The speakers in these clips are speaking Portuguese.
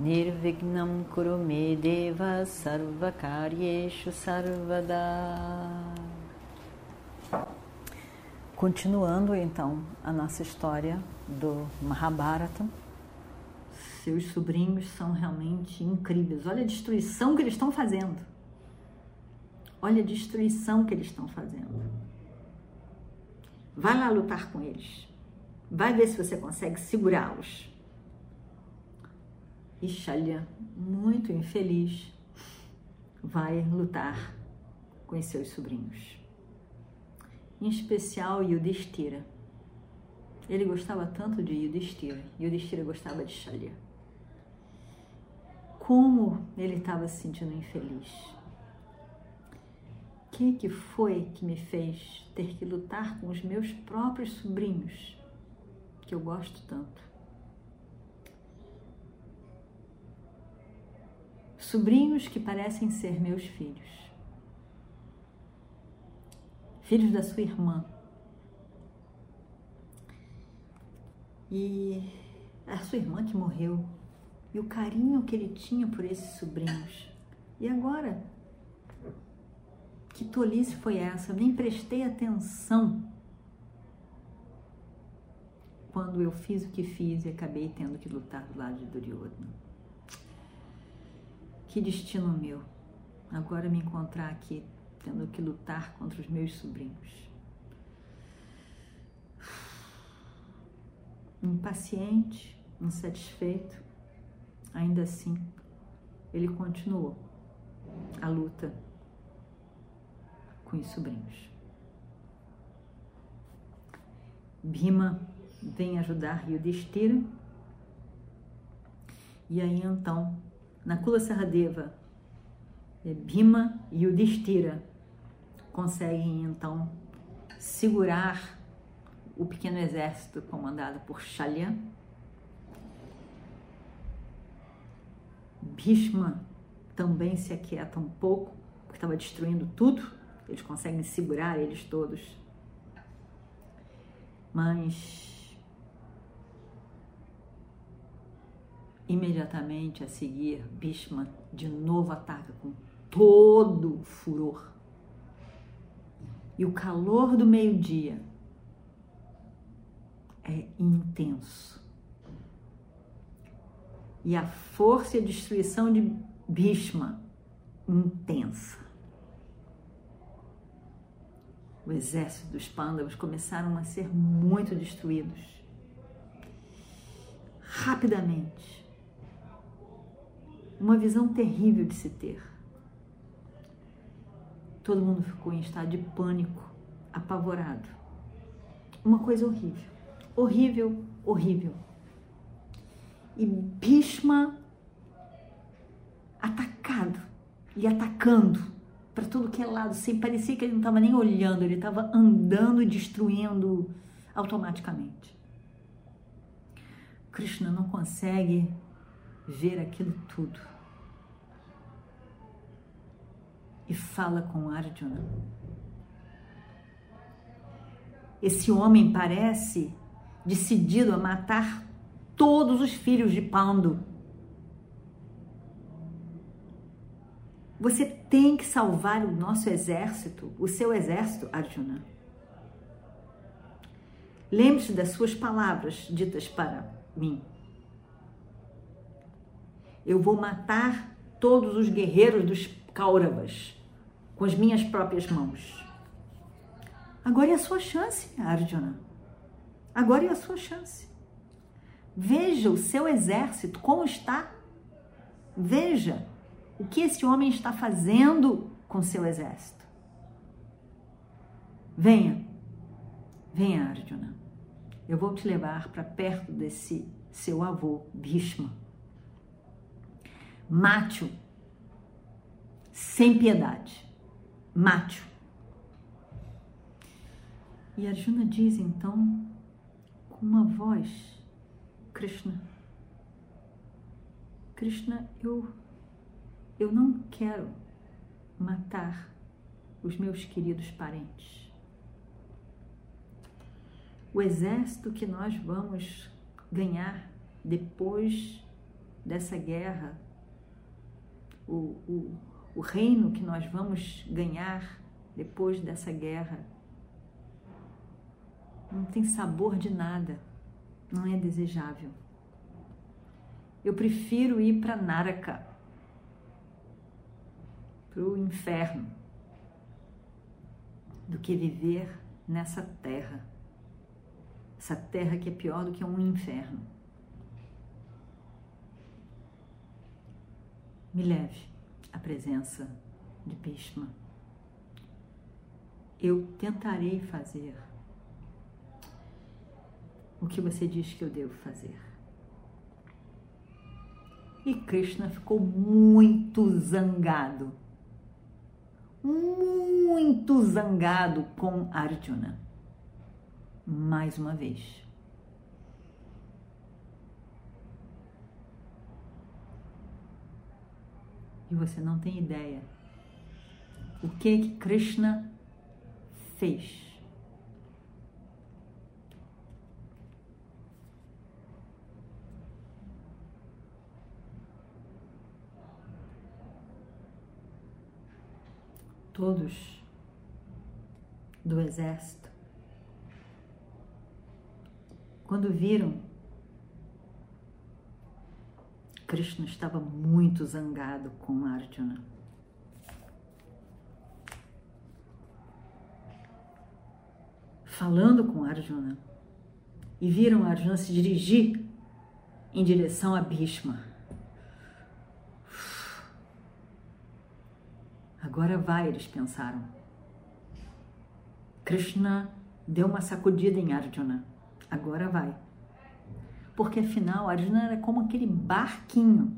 Nirvignam Kurume Deva Sarvakaryeshu Sarvada Continuando então a nossa história do Mahabharata, seus sobrinhos são realmente incríveis. Olha a destruição que eles estão fazendo. Olha a destruição que eles estão fazendo. Vai lá lutar com eles. Vai ver se você consegue segurá-los. E Shalya, muito infeliz, vai lutar com os seus sobrinhos em especial Yudhishthira. Ele gostava tanto de Yudhishthira, Yudhishthira gostava de Shalya. Como ele estava se sentindo infeliz. O que, que foi que me fez ter que lutar com os meus próprios sobrinhos, que eu gosto tanto? Sobrinhos que parecem ser meus filhos filhos da sua irmã. E a sua irmã que morreu, e o carinho que ele tinha por esses sobrinhos. E agora? Que tolice foi essa? Eu nem prestei atenção quando eu fiz o que fiz e acabei tendo que lutar do lado de Duryodhana. Que destino meu, agora me encontrar aqui tendo que lutar contra os meus sobrinhos. Impaciente, insatisfeito, ainda assim, ele continuou a luta com os sobrinhos. Bhima vem ajudar Yudhishthira e aí então, Nakula Saradeva, é Bhima e Yudhishthira conseguem então segurar o pequeno exército comandado por Shalya. Bhishma também se aquieta um pouco, porque estava destruindo tudo. Eles conseguem segurar eles todos. Mas imediatamente a seguir, Bhishma de novo ataca com todo furor e o calor do meio-dia é intenso. E a força e a destruição de Bhishma intensa. O exército dos Pandavas começaram a ser muito destruídos. Rapidamente. Uma visão terrível de se ter. Todo mundo ficou em estado de pânico, apavorado. Uma coisa horrível. Horrível, horrível. E Bhishma atacado e atacando para tudo que é lado, sem parecer que ele não estava nem olhando, ele estava andando e destruindo automaticamente. Krishna não consegue ver aquilo tudo e fala com Arjuna. Esse homem parece decidido a matar todos os filhos de Pandu. Você tem que salvar o nosso exército, o seu exército, Arjuna. Lembre-se das suas palavras ditas para mim. Eu vou matar todos os guerreiros dos Kauravas com as minhas próprias mãos. Agora é a sua chance, Arjuna. Agora é a sua chance. Veja o seu exército como está. Veja o que esse homem está fazendo com seu exército. Venha, venha, Arjuna. Eu vou te levar para perto desse seu avô, Bhishma. Mate-o sem piedade. Mate-o. E Arjuna diz então, com uma voz, Krishna, Krishna, eu, eu não quero matar os meus queridos parentes. O exército que nós vamos ganhar depois dessa guerra, o, o, o reino que nós vamos ganhar depois dessa guerra, não tem sabor de nada, não é desejável. Eu prefiro ir para Naraka, para o inferno, do que viver nessa terra. Essa terra que é pior do que um inferno. Me leve à presença de Bhishma. Eu tentarei fazer o que você diz que eu devo fazer. E Krishna ficou muito zangado, muito zangado com Arjuna. Mais uma vez. E você não tem ideia o que que Krishna fez. todos do exército, quando viram, Krishna estava muito zangado com Arjuna. Falando com Arjuna, e viram Arjuna se dirigir em direção a Bhishma. Agora vai, eles pensaram. Krishna deu uma sacudida em Arjuna. Agora vai. Porque afinal, Arjuna era como aquele barquinho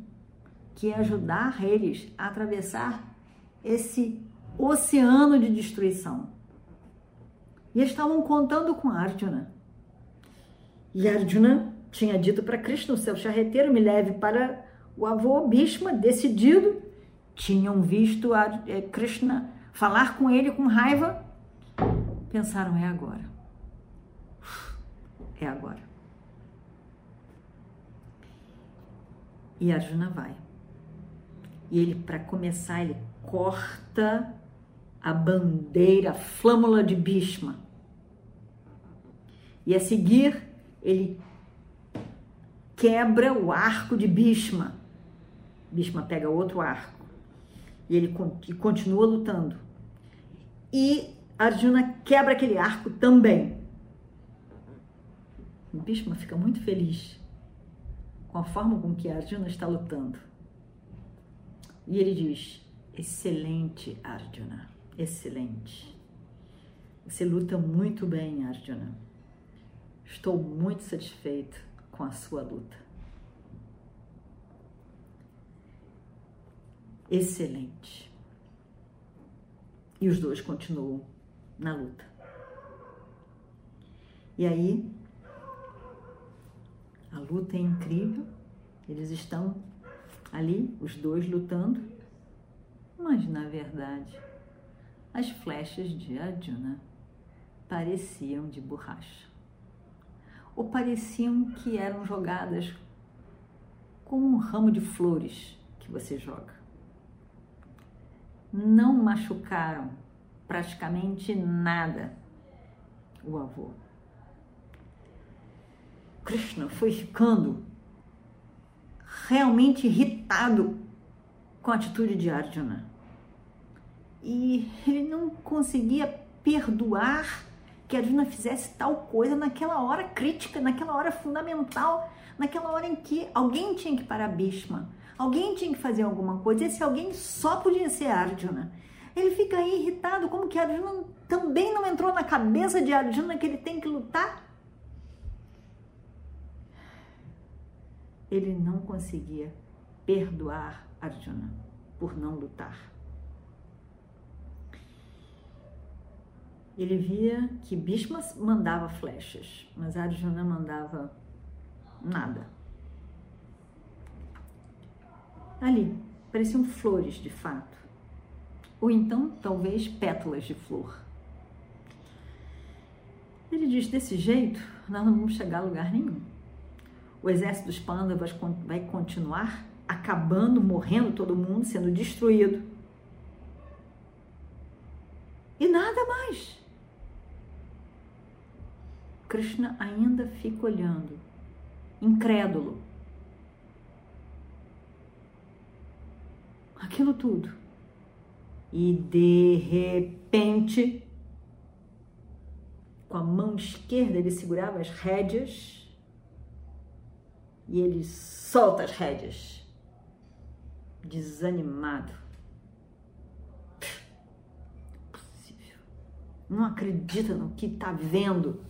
que ia ajudar eles a atravessar esse oceano de destruição. E estavam contando com Arjuna. E Arjuna tinha dito para Krishna, o seu charreteiro, me leve para o avô Bhishma, decidido tinham visto é, Krishna falar com ele com raiva, pensaram: é agora. É agora. E Arjuna vai. E ele, para começar, ele corta a bandeira, a flâmula de Bhishma. E a seguir, ele quebra o arco de Bhishma. Bhishma pega outro arco e ele continua lutando. E Arjuna quebra aquele arco também. O Bhishma fica muito feliz com a forma com que Arjuna está lutando. E ele diz: Excelente, Arjuna, excelente. Você luta muito bem, Arjuna. Estou muito satisfeito com a sua luta. excelente. E os dois continuam na luta. E aí, luta é incrível, eles estão ali, os dois lutando, mas na verdade, as flechas de Arjuna pareciam de borracha, ou pareciam que eram jogadas como um ramo de flores que você joga. Não machucaram praticamente nada o avô. Krishna foi ficando realmente irritado com a atitude de Arjuna. E ele não conseguia perdoar que Arjuna fizesse tal coisa naquela hora crítica, naquela hora fundamental, naquela hora em que alguém tinha que parar Bhishma, Alguém tinha que fazer alguma coisa, esse alguém só podia ser Arjuna. Ele fica aí irritado, como que Arjuna também não entrou na cabeça de Arjuna que ele tem que lutar? ele não conseguia perdoar Arjuna por não lutar. Ele via que Bhishma mandava flechas, mas Arjuna mandava nada. Ali, pareciam flores de fato, ou então talvez pétalas de flor. Ele diz: desse jeito, nós não vamos chegar a lugar nenhum. O exército dos Pandavas vai continuar acabando, morrendo todo mundo, sendo destruído. E nada mais. Krishna ainda fica olhando, incrédulo. Aquilo tudo. E de repente, com a mão esquerda ele segurava as rédeas e ele solta as rédeas, desanimado. Não acredita no que está vendo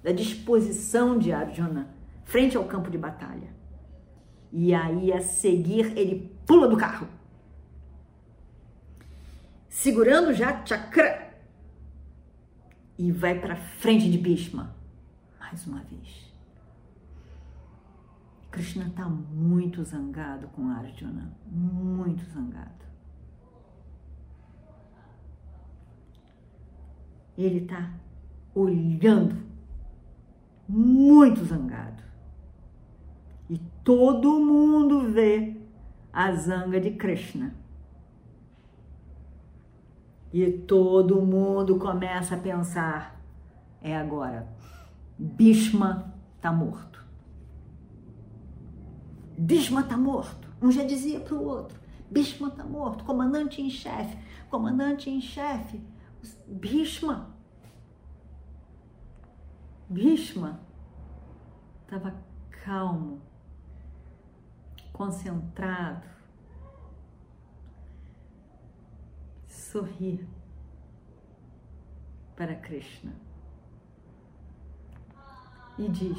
da disposição de Arjuna frente ao campo de batalha. E aí, a seguir, ele pula do carro, segurando já chakra, e vai para frente de Bhishma mais uma vez. Krishna está muito zangado com Arjuna, muito zangado. Ele está olhando muito zangado. E todo mundo vê a zanga de Krishna. E todo mundo começa a pensar: é agora. Bhishma está morto. Bhishma está morto. Um já dizia para o outro: Bhishma está morto. Comandante em chefe, comandante em chefe. Bhishma Bhishma estava calmo, concentrado, sorri para Krishna e diz,